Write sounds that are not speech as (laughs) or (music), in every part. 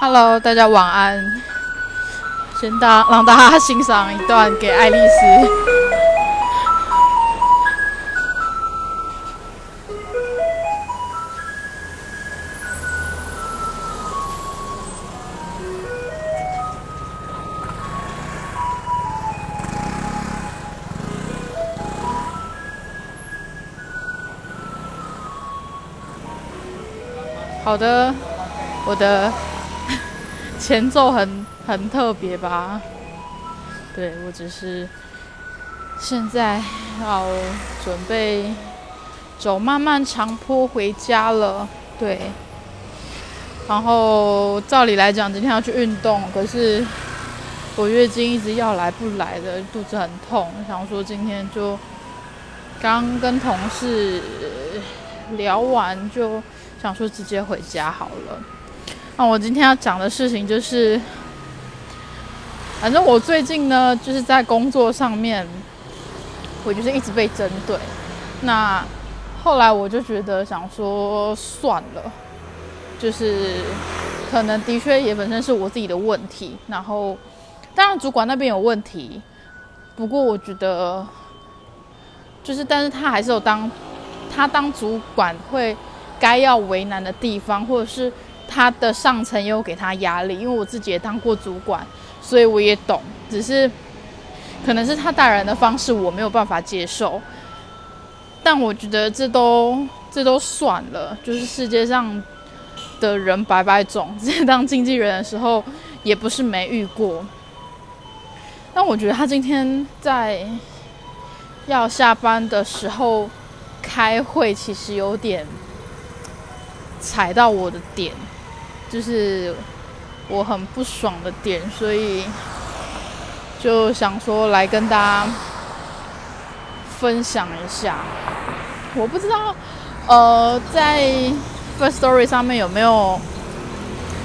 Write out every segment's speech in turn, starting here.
Hello，大家晚安。先大让大家欣赏一段给爱丽丝。好的，我的前奏很很特别吧？对我只是现在要准备走漫漫长坡回家了。对，然后照理来讲今天要去运动，可是我月经一直要来不来的，肚子很痛，想说今天就刚跟同事聊完就。想说直接回家好了。那我今天要讲的事情就是，反正我最近呢，就是在工作上面，我就是一直被针对。那后来我就觉得想说算了，就是可能的确也本身是我自己的问题。然后当然主管那边有问题，不过我觉得就是，但是他还是有当他当主管会。该要为难的地方，或者是他的上层也有给他压力，因为我自己也当过主管，所以我也懂。只是可能是他待人的方式我没有办法接受，但我觉得这都这都算了。就是世界上的人百百种，(laughs) 在当经纪人的时候也不是没遇过。但我觉得他今天在要下班的时候开会，其实有点。踩到我的点，就是我很不爽的点，所以就想说来跟大家分享一下。我不知道，呃，在 First Story 上面有没有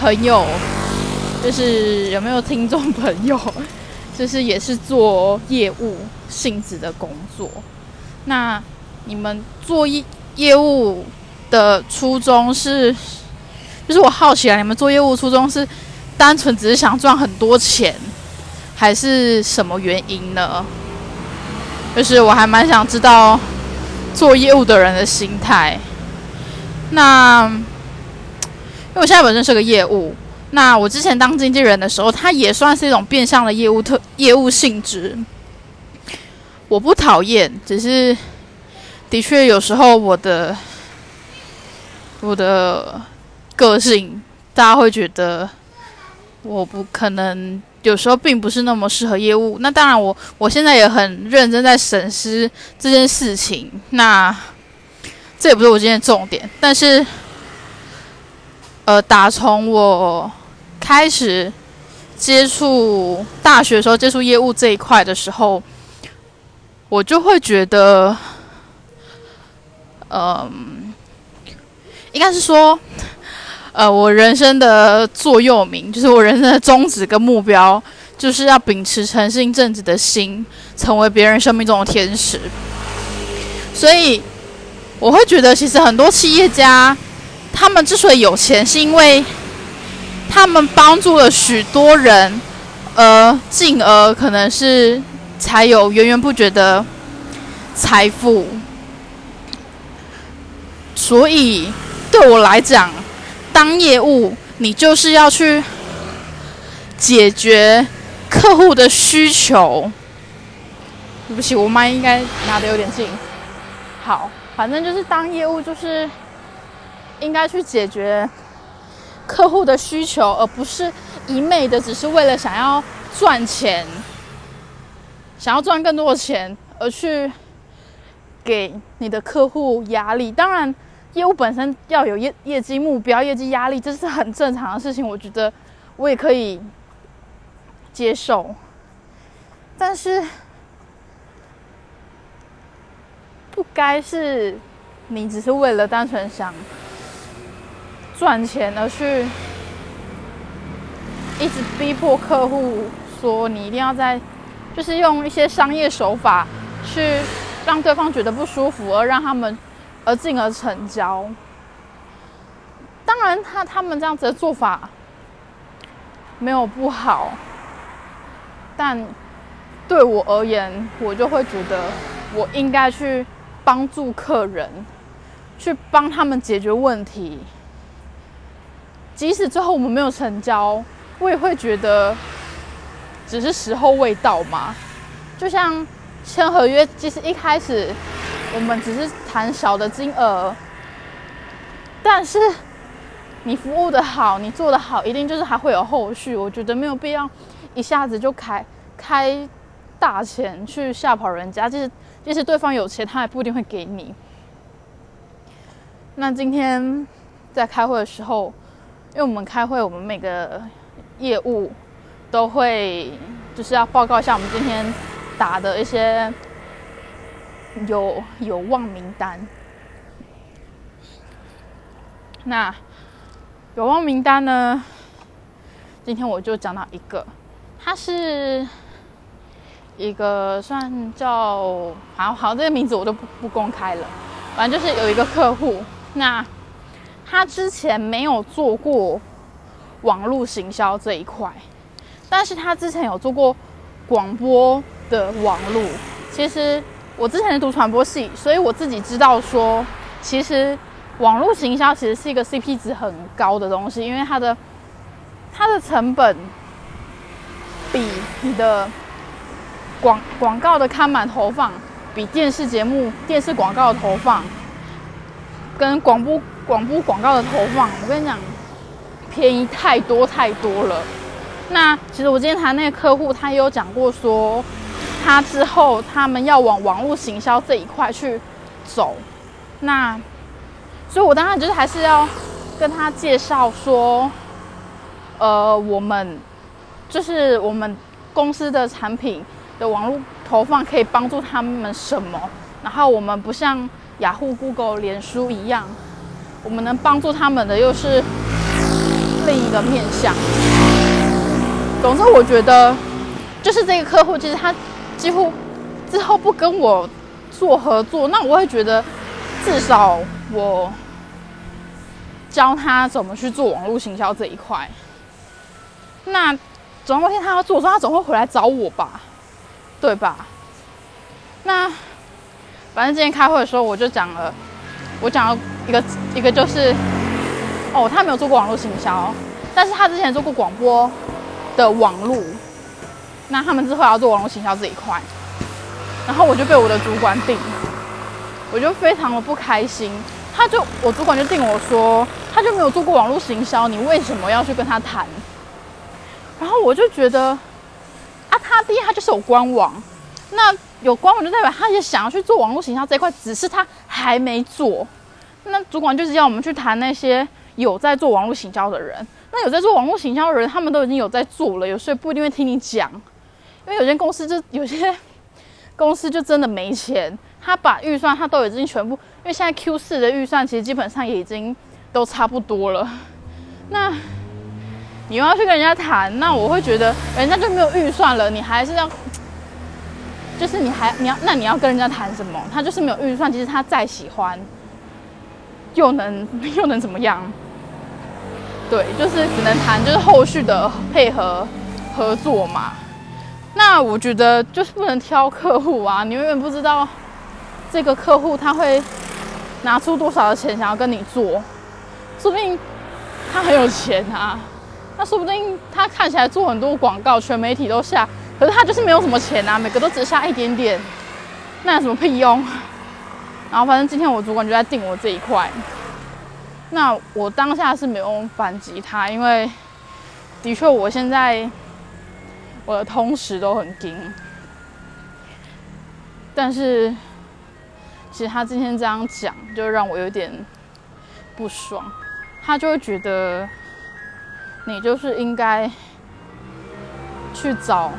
朋友，就是有没有听众朋友，就是也是做业务性质的工作。那你们做业业务？的初衷是，就是我好奇啊，你们做业务初衷是单纯只是想赚很多钱，还是什么原因呢？就是我还蛮想知道做业务的人的心态。那因为我现在本身是个业务，那我之前当经纪人的时候，它也算是一种变相的业务特业务性质。我不讨厌，只是的确有时候我的。我的个性，大家会觉得我不可能，有时候并不是那么适合业务。那当然，我我现在也很认真在审视这件事情。那这也不是我今天重点，但是，呃，打从我开始接触大学的时候，接触业务这一块的时候，我就会觉得，嗯。应该是说，呃，我人生的座右铭，就是我人生的宗旨跟目标，就是要秉持诚信正直的心，成为别人生命中的天使。所以，我会觉得，其实很多企业家，他们之所以有钱，是因为他们帮助了许多人，而进而可能是才有源源不绝的财富。所以。对我来讲，当业务，你就是要去解决客户的需求。对不起，我麦应该拿的有点近。好，反正就是当业务，就是应该去解决客户的需求，而不是一昧的只是为了想要赚钱，想要赚更多的钱而去给你的客户压力。当然。业务本身要有业业绩目标、业绩压力，这是很正常的事情。我觉得我也可以接受，但是不该是你只是为了单纯想赚钱而去一直逼迫客户说你一定要在，就是用一些商业手法去让对方觉得不舒服，而让他们。而进而成交。当然，他他们这样子的做法，没有不好，但对我而言，我就会觉得我应该去帮助客人，去帮他们解决问题。即使最后我们没有成交，我也会觉得只是时候未到嘛。就像签合约，其实一开始我们只是谈小的金额，但是。你服务的好，你做的好，一定就是还会有后续。我觉得没有必要一下子就开开大钱去吓跑人家。即使即使对方有钱，他也不一定会给你。那今天在开会的时候，因为我们开会，我们每个业务都会就是要报告一下我们今天打的一些有有望名单。那。有望名单呢？今天我就讲到一个，他是一个算叫好好，这个名字我都不不公开了。反正就是有一个客户，那他之前没有做过网络行销这一块，但是他之前有做过广播的网络。其实我之前是读传播系，所以我自己知道说，其实。网络行销其实是一个 CP 值很高的东西，因为它的它的成本比你的广广告的看板投放，比电视节目、电视广告的投放，跟广播广播广告的投放，我跟你讲，便宜太多太多了。那其实我今天谈那个客户，他也有讲过说，他之后他们要往网络行销这一块去走，那。所以，我当然就是还是要跟他介绍说，呃，我们就是我们公司的产品的网络投放可以帮助他们什么。然后，我们不像雅虎、Google、脸书一样，我们能帮助他们的又是另一个面向。总之，我觉得就是这个客户，其实他几乎之后不跟我做合作，那我会觉得。至少我教他怎么去做网络行销这一块。那总有一天他要做的时候，他总会回来找我吧，对吧？那反正今天开会的时候，我就讲了，我讲了一个一个就是，哦，他没有做过网络行销，但是他之前做过广播的网络。那他们之后要做网络行销这一块，然后我就被我的主管定。我就非常的不开心，他就我主管就定我说，他就没有做过网络行销，你为什么要去跟他谈？然后我就觉得，啊，他第一他就是有官网，那有官网就代表他也想要去做网络行销这一块，只是他还没做。那主管就是要我们去谈那些有在做网络行销的人，那有在做网络行销的人，他们都已经有在做了，有时候不一定会听你讲，因为有些公司就有些 (laughs) 公司就真的没钱。他把预算，他都已经全部，因为现在 Q 四的预算其实基本上也已经都差不多了。(laughs) 那你又要去跟人家谈，那我会觉得人家就没有预算了，你还是要，就是你还你要，那你要跟人家谈什么？他就是没有预算，其实他再喜欢，又能 (laughs) 又能怎么样？对，就是只能谈，就是后续的配合合作嘛。那我觉得就是不能挑客户啊，你永远不知道。这个客户他会拿出多少的钱想要跟你做？说不定他很有钱啊，那说不定他看起来做很多广告，全媒体都下，可是他就是没有什么钱啊，每个都只下一点点，那有什么屁用？然后反正今天我主管就在定我这一块，那我当下是没有反击他，因为的确我现在我的通识都很紧，但是。其实他今天这样讲，就让我有点不爽。他就会觉得你就是应该去找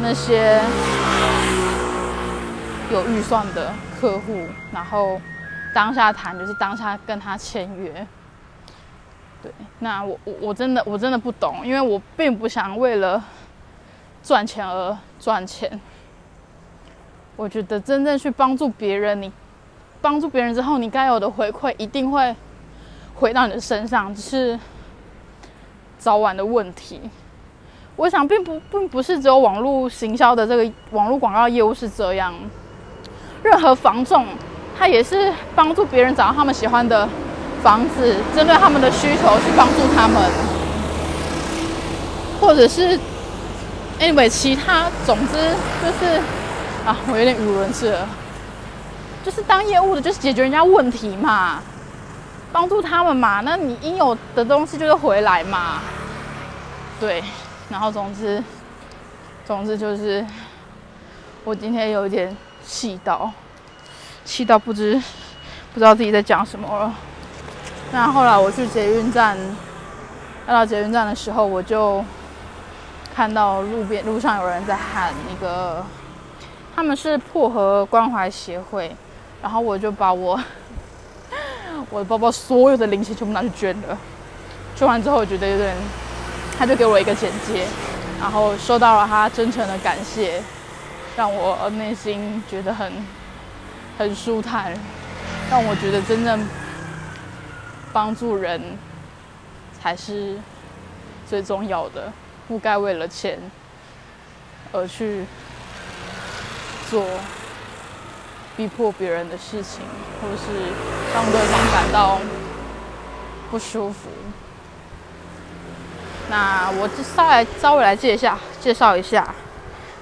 那些有预算的客户，然后当下谈，就是当下跟他签约。对，那我我我真的我真的不懂，因为我并不想为了赚钱而赚钱。我觉得真正去帮助别人，你帮助别人之后，你该有的回馈一定会回到你的身上，只是早晚的问题。我想并不并不是只有网络行销的这个网络广告业务是这样，任何房仲他也是帮助别人找到他们喜欢的房子，针对他们的需求去帮助他们，或者是 anyway 其他，总之就是啊，我有点语无伦次了，就是当业务的，就是解决人家问题嘛，帮助他们嘛，那你应有的东西就是回来嘛，对。然后，总之，总之就是，我今天有点气到，气到不知不知道自己在讲什么了。那后来我去捷运站，要到捷运站的时候，我就看到路边路上有人在喊那个，他们是破河关怀协会，然后我就把我 (laughs) 我的包包所有的零钱全部拿去捐了。捐完之后，我觉得有点。他就给我一个简介，然后收到了他真诚的感谢，让我内心觉得很很舒坦，让我觉得真正帮助人才是最重要的，不该为了钱而去做逼迫别人的事情，或是让对方感到不舒服。那我就稍微稍微来介一下，介绍一下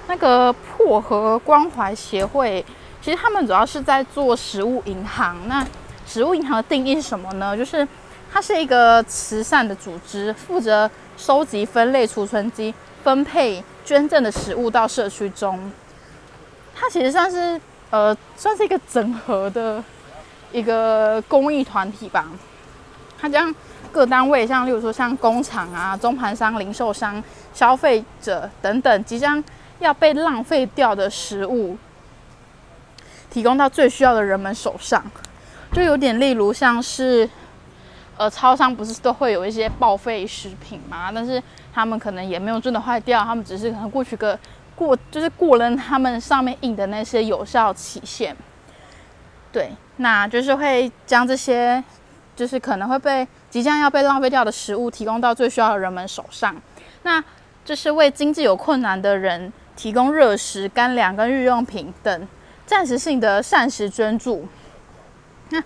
那个破和关怀协会。其实他们主要是在做食物银行。那食物银行的定义是什么呢？就是它是一个慈善的组织，负责收集、分类、储存机分配捐赠的食物到社区中。它其实算是呃，算是一个整合的一个公益团体吧。它将。各单位，像例如说像工厂啊、中盘商、零售商、消费者等等，即将要被浪费掉的食物，提供到最需要的人们手上，就有点例如像是，呃，超商不是都会有一些报废食品嘛？但是他们可能也没有真的坏掉，他们只是可能过去个过，就是过了他们上面印的那些有效期限。对，那就是会将这些。就是可能会被即将要被浪费掉的食物提供到最需要的人们手上，那这是为经济有困难的人提供热食、干粮跟日用品等暂时性的膳食捐助。那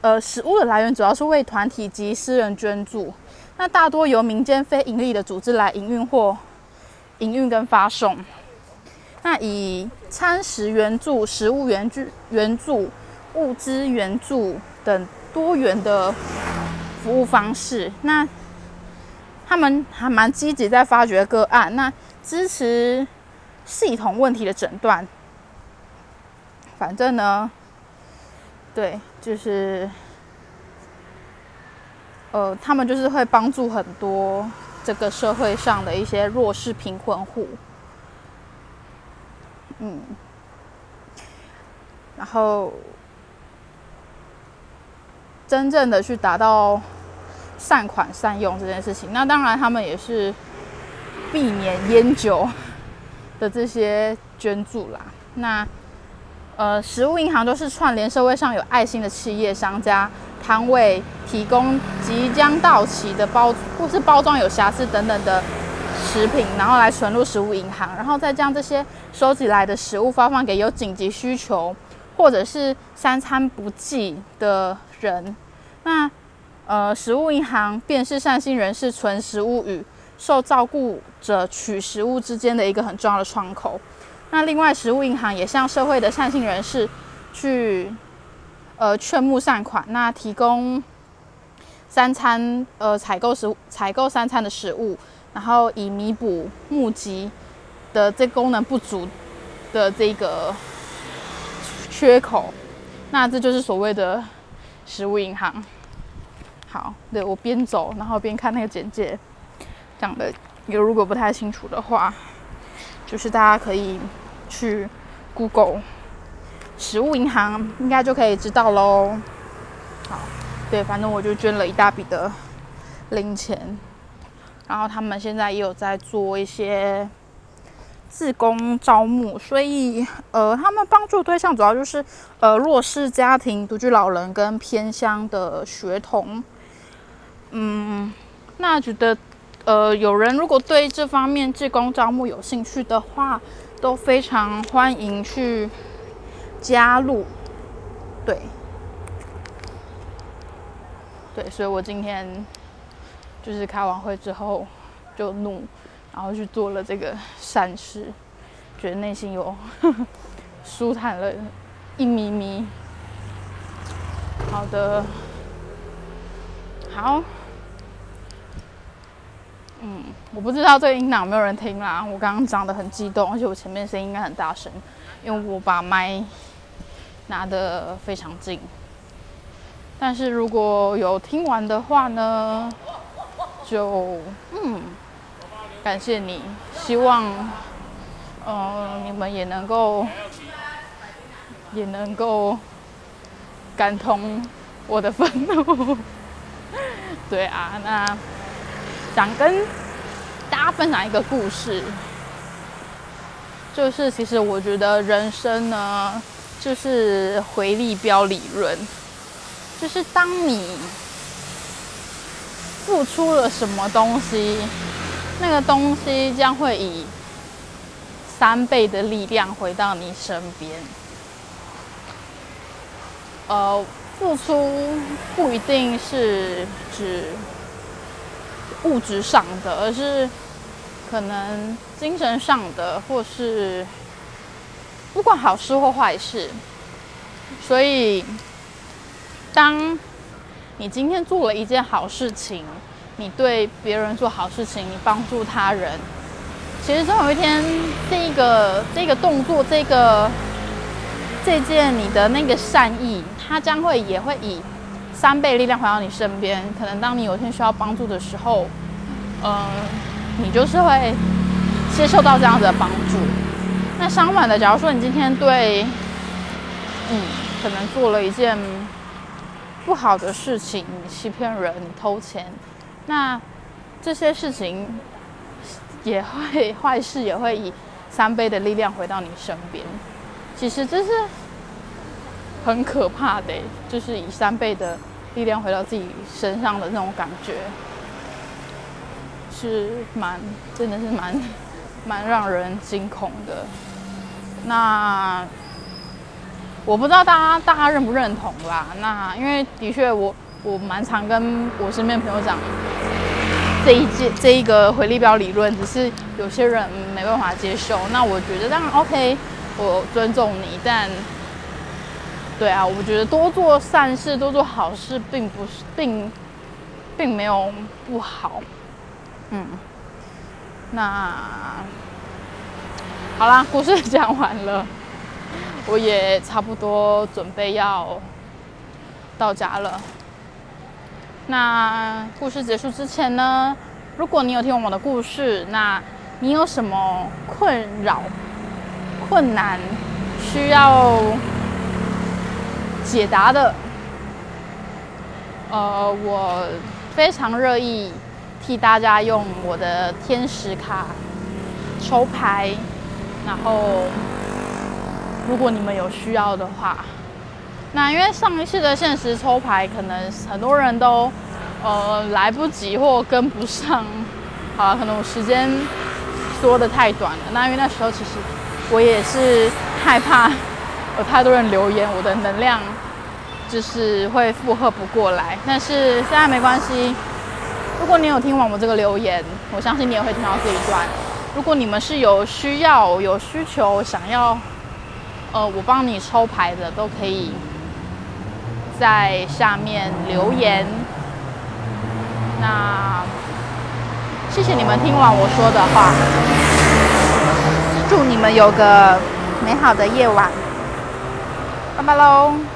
呃，食物的来源主要是为团体及私人捐助，那大多由民间非盈利的组织来营运或营运跟发送。那以餐食援助、食物援助、援助、物资援助等。多元的服务方式，那他们还蛮积极在发掘个案，那支持系统问题的诊断。反正呢，对，就是，呃，他们就是会帮助很多这个社会上的一些弱势贫困户，嗯，然后。真正的去达到善款善用这件事情，那当然他们也是避免烟酒的这些捐助啦。那呃，食物银行都是串联社会上有爱心的企业、商家、摊位，提供即将到期的包或是包装有瑕疵等等的食品，然后来存入食物银行，然后再将这些收集来的食物发放给有紧急需求或者是三餐不济的。人，那呃，食物银行便是善心人士存食物与受照顾者取食物之间的一个很重要的窗口。那另外，食物银行也向社会的善心人士去呃劝募善款，那提供三餐呃采购食采购三餐的食物，然后以弥补募集的这功能不足的这个缺口。那这就是所谓的。食物银行，好，对我边走然后边看那个简介，讲的有如果不太清楚的话，就是大家可以去 Google 食物银行，应该就可以知道喽。好，对，反正我就捐了一大笔的零钱，然后他们现在也有在做一些。自工招募，所以呃，他们帮助对象主要就是呃弱势家庭、独居老人跟偏乡的学童。嗯，那觉得呃，有人如果对这方面志工招募有兴趣的话，都非常欢迎去加入。对，对，所以我今天就是开完会之后就怒，然后去做了这个善事，觉得内心有 (laughs) 舒坦了一咪咪。好的，好。嗯，我不知道这个音档有没有人听啦。我刚刚讲的很激动，而且我前面声音应该很大声，因为我把麦拿得非常近。但是如果有听完的话呢，就嗯，感谢你，希望嗯你们也能够也能够感同我的愤怒。(laughs) 对啊，那。想跟大家分享一个故事，就是其实我觉得人生呢，就是回力标理论，就是当你付出了什么东西，那个东西将会以三倍的力量回到你身边。呃，付出不一定是指。物质上的，而是可能精神上的，或是不管好事或坏事。所以，当你今天做了一件好事情，你对别人做好事情，你帮助他人，其实总有一天，这个这个动作，这个这件你的那个善意，它将会也会以。三倍力量回到你身边，可能当你有一天需要帮助的时候，嗯，你就是会接受到这样子的帮助。那相反的，假如说你今天对，嗯，可能做了一件不好的事情，你欺骗人，你偷钱，那这些事情也会 (laughs) 坏事也会以三倍的力量回到你身边。其实这是。很可怕的，就是以三倍的力量回到自己身上的那种感觉，是蛮，真的是蛮，(laughs) 蛮让人惊恐的。那我不知道大家大家认不认同啦。那因为的确，我我蛮常跟我身边朋友讲这一届这一个回力标理论，只是有些人没办法接受。那我觉得当然 OK，我尊重你，但。对啊，我觉得多做善事、多做好事，并不是并并没有不好。嗯，那好啦，故事讲完了，我也差不多准备要到家了。那故事结束之前呢，如果你有听完我的故事，那你有什么困扰、困难需要？解答的，呃，我非常乐意替大家用我的天使卡抽牌，然后如果你们有需要的话，那因为上一次的限时抽牌，可能很多人都呃来不及或跟不上，好了，可能我时间说的太短了。那因为那时候其实我也是害怕。有太多人留言，我的能量就是会负荷不过来。但是现在没关系，如果你有听完我这个留言，我相信你也会听到这一段。如果你们是有需要、有需求想要，呃，我帮你抽牌的，都可以在下面留言。那谢谢你们听完我说的话，祝你们有个美好的夜晚。Come along.